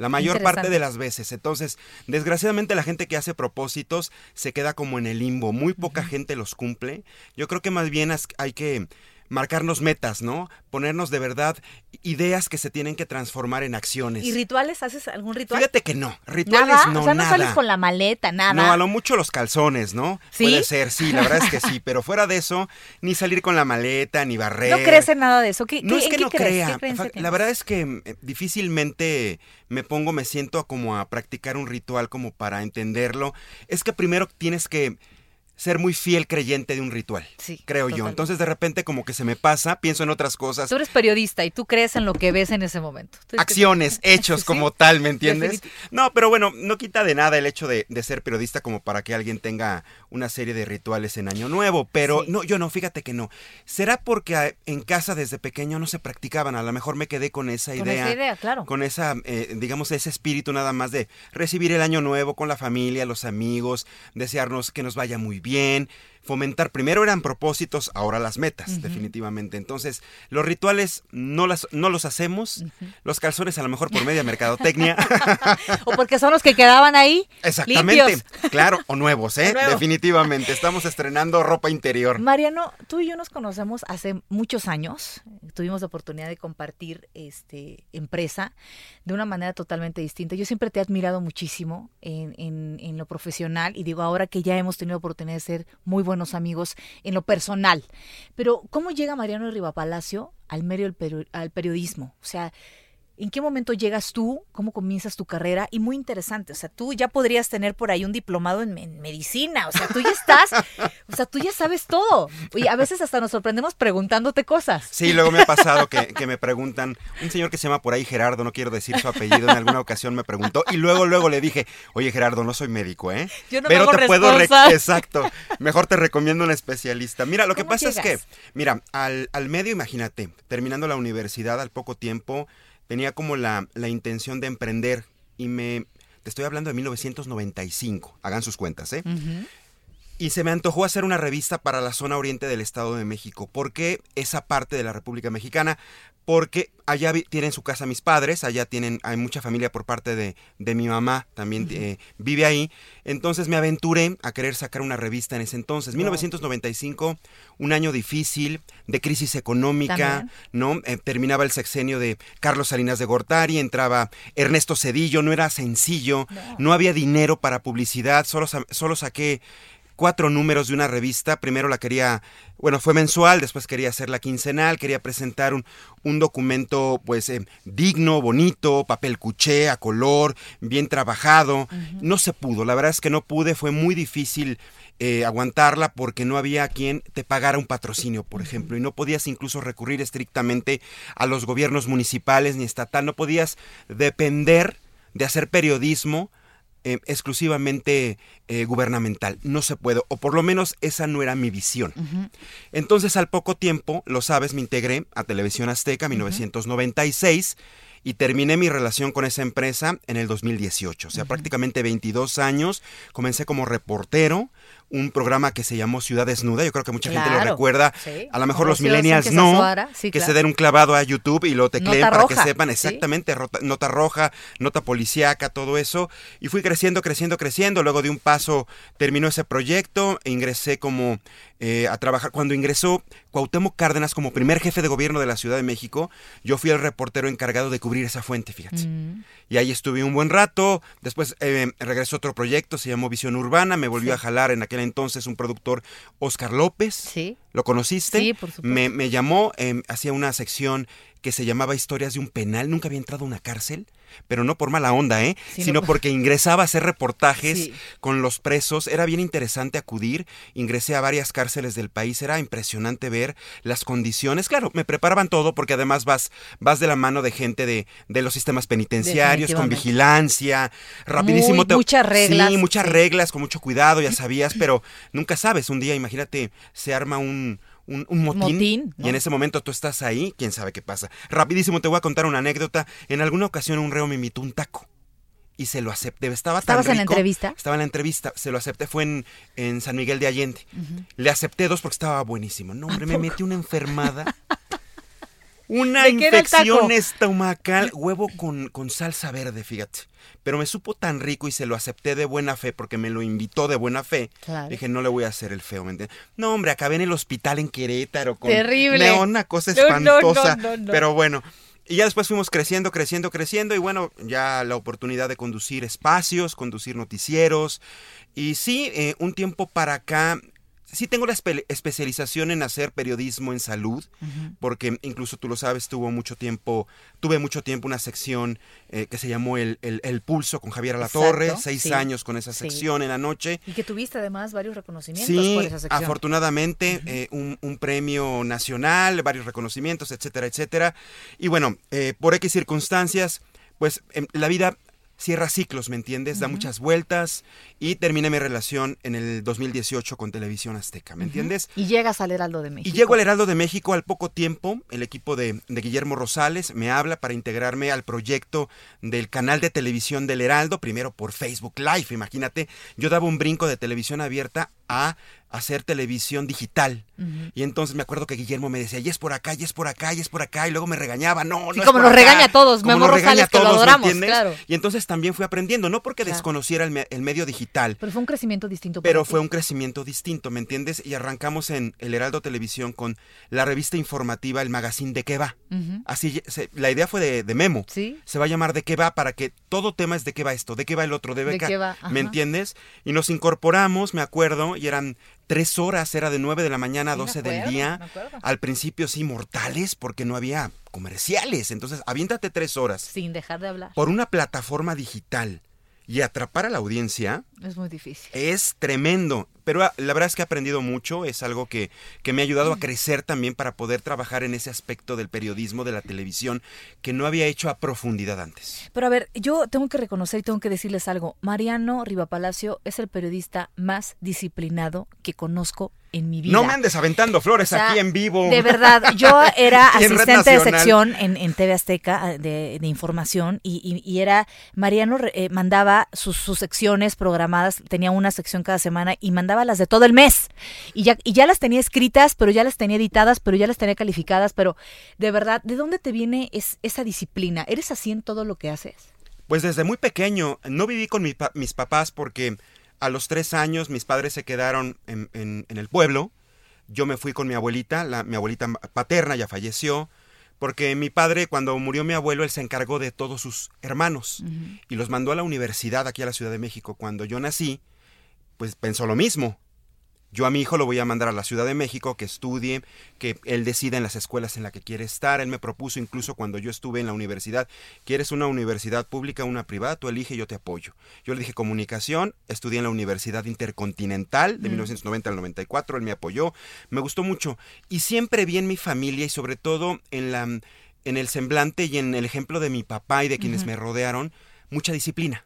La mayor parte de las veces. Entonces, desgraciadamente la gente que hace propósitos se queda como en el limbo. Muy poca gente los cumple. Yo creo que más bien hay que marcarnos metas, ¿no? Ponernos de verdad ideas que se tienen que transformar en acciones. ¿Y rituales? ¿Haces algún ritual? Fíjate que no. Rituales ¿Nada? no, o sea, no nada. sales con la maleta, nada. No, a lo mucho los calzones, ¿no? ¿Sí? Puede ser, sí, la verdad es que sí, pero fuera de eso, ni salir con la maleta, ni barrer. ¿No crees en nada de eso? ¿Qué, No qué- es que no crees? crea. La verdad es que eh, difícilmente me pongo, me siento como a practicar un ritual como para entenderlo. Es que primero tienes que ser muy fiel creyente de un ritual, Sí, creo yo. Entonces de repente como que se me pasa, pienso en otras cosas. Tú eres periodista y tú crees en lo que ves en ese momento. Acciones, hechos Sí, como tal, ¿me entiendes? No, pero bueno, no quita de nada el hecho de, de ser periodista como para que alguien tenga una serie de rituales en Año Nuevo, pero no, yo no, fíjate que no. ¿Será porque ah, en casa desde pequeño no se practicaban? A lo mejor me quedé con esa Con idea. esa idea, claro. Con esa, eh, digamos, ese espíritu nada más de recibir el Año Nuevo con la familia, los amigos, desearnos que nos vaya muy bien. bien Fomentar, primero eran propósitos, ahora las metas, definitivamente. Entonces, los rituales no, las, no los hacemos, los calzones a lo mejor por media mercadotecnia. O porque son los que quedaban ahí. Exactamente, limpios. claro, o nuevos, ¿eh? O. Definitivamente, estamos estrenando ropa interior. Mariano, tú y yo nos conocemos hace muchos años. Tuvimos la oportunidad de compartir este empresa de una manera totalmente distinta. Yo siempre te he admirado muchísimo en, en- en lo profesional y digo ahora que ya hemos tenido oportunidad de ser muy buenos amigos en lo personal. Pero ¿cómo llega Mariano Rivapalacio al medio del peri- al periodismo? O sea, ¿En qué momento llegas tú? ¿Cómo comienzas tu carrera? Y muy interesante, o sea, tú ya podrías tener por ahí un diplomado en, en medicina, o sea, tú ya estás, o sea, tú ya sabes todo. Y a veces hasta nos sorprendemos preguntándote cosas. Sí, luego me ha pasado que, que me preguntan, un señor que se llama por ahí Gerardo, no quiero decir su apellido, en alguna ocasión me preguntó y luego, luego le dije, oye Gerardo, no soy médico, ¿eh? Yo no me Pero hago te puedo... re- responsa". Exacto, mejor te recomiendo un especialista. Mira, lo que ¿Cómo pasa es que, mira, al, al medio, imagínate, terminando la universidad al poco tiempo, tenía como la, la intención de emprender y me... Te estoy hablando de 1995, hagan sus cuentas, ¿eh? Y se me antojó hacer una revista para la zona oriente del Estado de México. ¿Por qué esa parte de la República Mexicana? Porque allá vi- tienen su casa mis padres, allá tienen, hay mucha familia por parte de, de mi mamá, también eh, vive ahí. Entonces me aventuré a querer sacar una revista en ese entonces. 1995, un año difícil, de crisis económica, También. ¿no? Eh, terminaba el sexenio de Carlos Salinas de Gortari, entraba Ernesto Cedillo, no era sencillo, no, había dinero para publicidad, solo, solo saqué cuatro números de una revista. Primero la quería, bueno, fue mensual, después quería hacerla quincenal, quería presentar un, un documento pues eh, digno, bonito, papel cuché, a color, bien trabajado. No se pudo, la verdad es que no pude, fue muy difícil eh, aguantarla porque no había quien te pagara un patrocinio, por ejemplo, y no podías incluso recurrir estrictamente a los gobiernos municipales ni estatal, no podías depender de hacer periodismo eh, exclusivamente eh, gubernamental. No se puede, o por lo menos esa no era mi visión. Entonces, al poco tiempo, lo sabes, me integré a Televisión Azteca en 1996 y terminé mi relación con esa empresa en el 2018. O sea, prácticamente 22 años. Comencé como reportero, un programa que se llamó Ciudad Desnuda. Yo creo que mucha gente lo recuerda. sí. A lo mejor los millennials no. Sí, que claro. se den un clavado a YouTube y lo tecleen Nota para roja, que sepan exactamente nota roja, nota policíaca, todo eso. Y fui creciendo, creciendo, creciendo. Luego de un paso terminó ese proyecto e ingresé como eh, a trabajar. Cuando ingresó Cuauhtémoc Cárdenas como primer jefe de gobierno de la Ciudad de México, yo fui el reportero encargado de cubrir esa fuente, fíjate. Y ahí estuve un buen rato. Después eh, regresó otro proyecto, se llamó Visión Urbana. Me volvió a jalar en aquel entonces un productor, Oscar López. Sí. ¿Lo conociste? Sí, por supuesto. Me, me llamó, eh, hacía una sección que se llamaba Historias de un penal. Nunca había entrado a una cárcel, pero no por mala onda, ¿eh? Sino- porque ingresaba a hacer reportajes Sí. con los presos. Era bien interesante acudir. Ingresé a varias cárceles del país. Era impresionante ver las condiciones. Claro, me preparaban todo porque además vas, vas de la mano de gente de, de los sistemas penitenciarios, con vigilancia, rapidísimo. Muy- te- muchas reglas, Sí, muchas sí. reglas, con mucho cuidado, ya sabías, pero nunca sabes. Un día, imagínate, se arma un, un, un motín, Motín, y en ese momento tú estás ahí, quién sabe qué pasa. Rapidísimo te voy a contar una anécdota. En alguna ocasión un reo me invitó un taco y se lo acepté. Estaba tan ¿Estabas en la entrevista? Estaba en la entrevista, se lo acepté, fue en, en San Miguel de Allende. Le acepté dos porque estaba buenísimo. No, hombre, me metí una enfermada. Una infección estomacal, huevo con, con salsa verde, fíjate. Pero me supo tan rico y se lo acepté de buena fe porque me lo invitó de buena fe. Claro. Dije, no le voy a hacer el feo, ¿me entiendes? No, hombre, acabé en el hospital en Querétaro con Terrible. Una cosa no, espantosa. no, no. Pero bueno. Y ya después fuimos creciendo, creciendo, creciendo. Y bueno, ya la oportunidad de conducir espacios, conducir noticieros. Y sí, eh, un tiempo para acá, sí tengo la espe- especialización en hacer periodismo en salud, porque incluso tú lo sabes, tuvo mucho tiempo, tuve mucho tiempo una sección eh, que se llamó el, el- El Pulso con Javier Alatorre, Exacto, seis sí. años con esa Sí. sección en la noche. Y que tuviste además varios reconocimientos Sí, por esa sección. afortunadamente, eh, un, un premio nacional, varios reconocimientos, etcétera, etcétera. Y bueno, eh, por X circunstancias, pues em, la vida cierra ciclos, ¿me entiendes? Da muchas vueltas y terminé mi relación en el 2018 con Televisión Azteca, ¿me entiendes? Y llegas al Heraldo de México. Y llego al Heraldo de México al poco tiempo, el equipo de, de Guillermo Rosales me habla para integrarme al proyecto del canal de televisión del Heraldo, primero por Facebook Live, imagínate, yo daba un brinco de televisión abierta a hacer televisión digital. Y entonces me acuerdo que Guillermo me decía, y es por acá, y es por acá, y es por acá, y luego me regañaba, no, no Sí, es como por nos acá", regaña a todos, como Memo nos regaña que lo todos, ¿me adoramos, claro. Y entonces también fui aprendiendo, no porque Claro. desconociera el, me- el medio digital, Pero fue un crecimiento distinto. pero fue un crecimiento distinto, ¿me entiendes? Y arrancamos en el Heraldo Televisión con la revista informativa El Magazine de qué va. Así, se- la idea fue de, de Memo. Sí. Se va a llamar de qué va para que todo tema es de qué va esto, de qué va el otro, de, ¿De qué va? ¿Me entiendes? Y nos incorporamos, me acuerdo, y eran tres horas, era de 9 de la mañana a Sí, me 12 del día. Al principio sí, mortales, porque no había comerciales. Entonces, aviéntate tres horas Sin dejar de hablar. por una plataforma digital y atrapar a la audiencia Es muy difícil. es tremendo. Pero ah, la verdad es que he aprendido mucho, es algo que, que me ha ayudado a crecer también para poder trabajar en ese aspecto del periodismo, de la televisión, que no había hecho a profundidad antes. Pero a ver, yo tengo que reconocer y tengo que decirles algo. Mariano Rivapalacio es el periodista más disciplinado que conozco en mi vida. No me andes aventando flores O sea, aquí en vivo. De verdad, yo era asistente de sección en, en TV Azteca ah, de, de información y, y- y era, Mariano eh, mandaba sus, sus secciones programadas, tenía una sección cada semana y mandaba las de todo el mes. Y ya, y ya las tenía escritas, pero ya las tenía editadas, pero ya las tenía calificadas, pero de verdad, ¿de dónde te viene es, esa disciplina? ¿Eres así en todo lo que haces? Pues desde muy pequeño, no viví con mi mis papás porque a los tres años mis padres se quedaron en, en- en el pueblo. Yo me fui con mi abuelita, la- mi abuelita paterna ya falleció, porque mi padre, cuando murió mi abuelo, él se encargó de todos sus hermanos y los mandó a la universidad aquí a la Ciudad de México. Cuando yo nací, pues pensó lo mismo. Yo a mi hijo lo voy a mandar a la Ciudad de México, que estudie, que él decida en las escuelas en las que quiere estar. Él me propuso incluso cuando yo estuve en la universidad, ¿quieres una universidad pública o una privada? Tú elige, yo te apoyo. Yo le dije comunicación, estudié en la Universidad Intercontinental de Mm. 1990 al 94, él me apoyó, me gustó mucho. Y siempre vi en mi familia y sobre todo en, la, en el semblante y en el ejemplo de mi papá y de quienes me rodearon, mucha disciplina.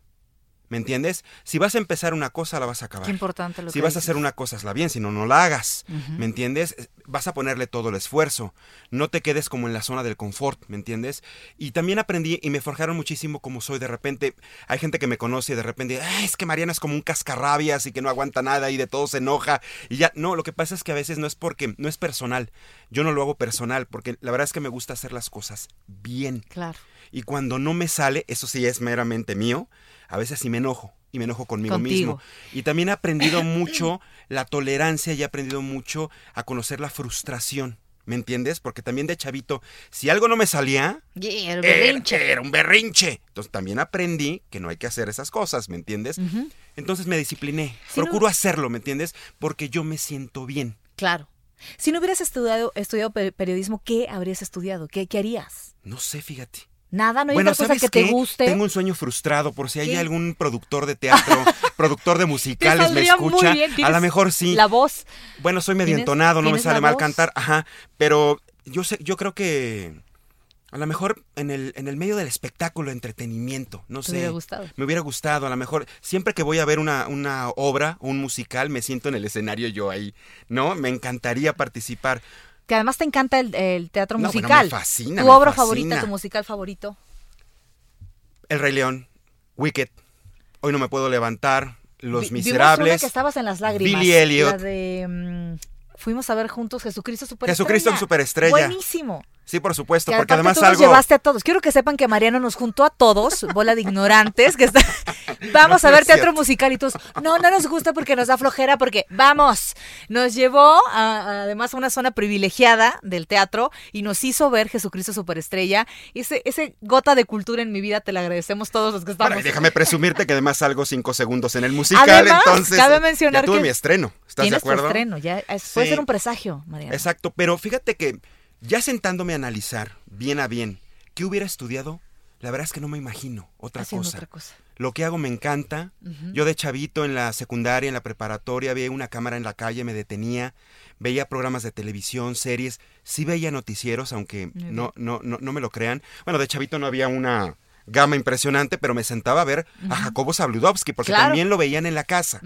¿Me entiendes? Si vas a empezar una cosa, la vas a acabar. Qué importante lo Si que vas a hacer una cosa, hazla bien, si no, no la hagas. ¿Me entiendes? Vas a ponerle todo el esfuerzo. No te quedes como en la zona del confort, ¿me entiendes? Y también aprendí y me forjaron muchísimo como soy. De repente, hay gente que me conoce y de repente, "Ah, es que Mariana es como un cascarrabias y que no aguanta nada y de todo se enoja. Y ya, no, lo que pasa es que a veces no es porque, no es personal. Yo no lo hago personal porque la verdad es que me gusta hacer las cosas bien. Claro. Y cuando no me sale, eso sí es meramente mío, a veces sí me enojo y me enojo conmigo Contigo. mismo. Y también he aprendido mucho la tolerancia y he aprendido mucho a conocer la frustración. ¿Me entiendes? Porque también de chavito, si algo no me salía, Yeah, berrinche. era un berrinche. Entonces también aprendí que no hay que hacer esas cosas, ¿me entiendes? Entonces me discipliné. Si no- Procuro hacerlo, ¿me entiendes? Porque yo me siento bien. Claro. Si no hubieras estudiado, estudiado pe- periodismo, ¿qué habrías estudiado? ¿Qué, qué harías? No sé, fíjate. Nada, no hay bueno, otra cosa ¿sabes que te qué? guste. Tengo un sueño frustrado por si hay ¿Qué? algún productor de teatro, productor de musicales me muy escucha. bien, A lo mejor sí. La voz. Bueno, soy medio ¿Tienes- entonado, no me sale mal voz? cantar, ajá, pero yo sé, yo creo que a lo mejor en el, en el medio del espectáculo, entretenimiento, no ¿Te sé. hubiera gustado? Me hubiera gustado, a lo mejor, siempre que voy a ver una, una obra, un musical, me siento en el escenario yo ahí, ¿no? Me encantaría participar. Que además te encanta el, el teatro No, bueno, musical. me fascina, Tu me obra fascina. favorita, tu musical favorito. El Rey León, Wicked, Hoy no me puedo levantar, Los Vi- Miserables. una que estabas en las lágrimas. Billy Elliot. La de, mm, fuimos a ver juntos Jesucristo Superestrella. Jesucristo Superestrella. Buenísimo. Sí, por supuesto, Que porque además tú nos algo... llevaste a todos. Quiero que sepan que Mariano nos juntó a todos, bola de ignorantes, que está... Vamos No, a no ver es teatro cierto. musical y todos, no, no nos gusta porque nos da flojera, porque vamos, nos llevó a- además a una zona privilegiada del teatro y nos hizo ver Jesucristo Superestrella. Ese, ese gota de cultura en mi vida te la agradecemos todos los que estamos. Bueno, y déjame presumirte que además salgo cinco segundos en el musical, Además, entonces cabe ya mencionar tuve que mi estreno. ¿Estás de Tienes tu acuerdo? estreno, ya puede Sí. ser un presagio, Mariano. Exacto, pero fíjate que ya sentándome a analizar bien a bien qué hubiera estudiado, la verdad es que no me imagino otra cosa. otra cosa. Lo que hago me encanta. Yo de chavito en la secundaria, en la preparatoria, veía una cámara en la calle, me detenía, veía programas de televisión, series, sí veía noticieros, aunque no, no, no, no me lo crean. Bueno, de chavito no había una gama impresionante, pero me sentaba a ver a. Jacobo Zabludovsky, porque Claro. también lo veían en la casa.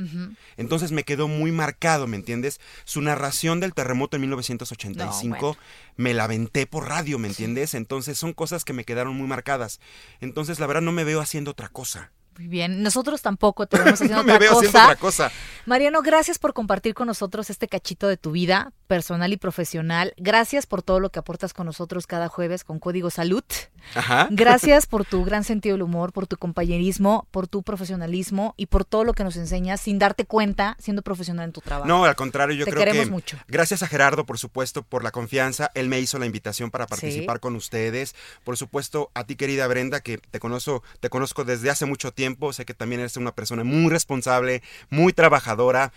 Entonces me quedó muy marcado, ¿me entiendes? Su narración del terremoto en 1985 No, bueno. me la aventé por radio, ¿me entiendes? Entonces son cosas que me quedaron muy marcadas. Entonces la verdad no me veo haciendo otra cosa. Muy bien, nosotros tampoco te vemos haciendo no me otra veo cosa. haciendo otra cosa. Mariano, gracias por compartir con nosotros este cachito de tu vida personal y profesional. Gracias por todo lo que aportas con nosotros cada jueves con Código Salud. Ajá. Gracias por tu gran sentido del humor, por tu compañerismo, por tu profesionalismo y por todo lo que nos enseñas sin darte cuenta siendo profesional en tu trabajo. No, al contrario, yo Te creo queremos que mucho. gracias a Gerardo, por supuesto, por la confianza. Él me hizo la invitación para participar Sí. con ustedes. Por supuesto, a ti, querida Brenda, que te conozco, te conozco desde hace mucho tiempo. Sé que también eres una persona muy responsable, muy trabajadora.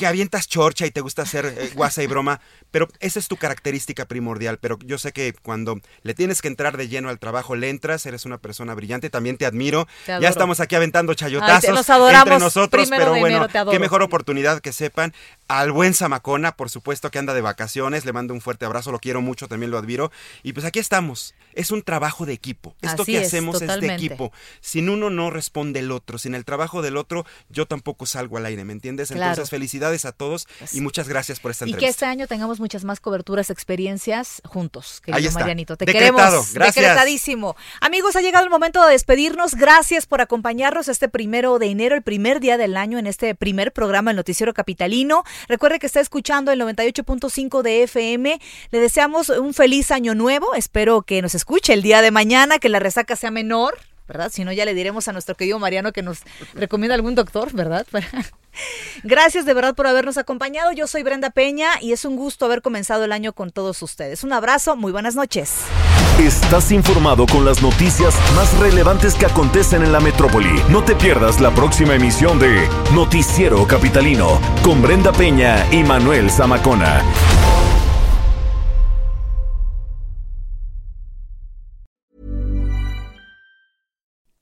Que avientas chorcha y te gusta hacer eh, guasa y broma, pero esa es tu característica primordial. Pero yo sé que cuando le tienes que entrar de lleno al trabajo, le entras, eres una persona brillante, también te admiro. Te ya estamos aquí aventando chayotazos Ay, te- nos adoramos. entre nosotros, pero bueno, enero qué mejor oportunidad que sepan. Al buen Zamacona, por supuesto que anda de vacaciones, le mando un fuerte abrazo, lo quiero mucho, también lo admiro. Y pues aquí estamos. Es un trabajo de equipo. Esto Así que es, hacemos es de equipo. Sin uno no responde el otro. Sin el trabajo del otro, yo tampoco salgo al aire, ¿me entiendes? Claro. Entonces, felicidades a todos y muchas gracias por esta Y que entrevista. este año tengamos muchas más coberturas, experiencias juntos, querido Ahí está. Marianito. Te Decretado. queremos. Gracias. Decretadísimo. Amigos, ha llegado el momento de despedirnos. Gracias por acompañarnos este primero de enero, el primer día del año, en este primer programa, el Noticiero Capitalino. Recuerde que está escuchando el 98.5 de FM. Le deseamos un feliz año nuevo. Espero que nos escuche el día de mañana, que la resaca sea menor. ¿Verdad? Si no, ya le diremos a nuestro querido Mariano que nos recomienda algún doctor, ¿verdad? Gracias de verdad por habernos acompañado. Yo soy Brenda Peña y es un gusto haber comenzado el año con todos ustedes. Un abrazo, muy buenas noches. Estás informado con las noticias más relevantes que acontecen en la metrópoli. No te pierdas la próxima emisión de Noticiero Capitalino con Brenda Peña y Manuel Zamacona.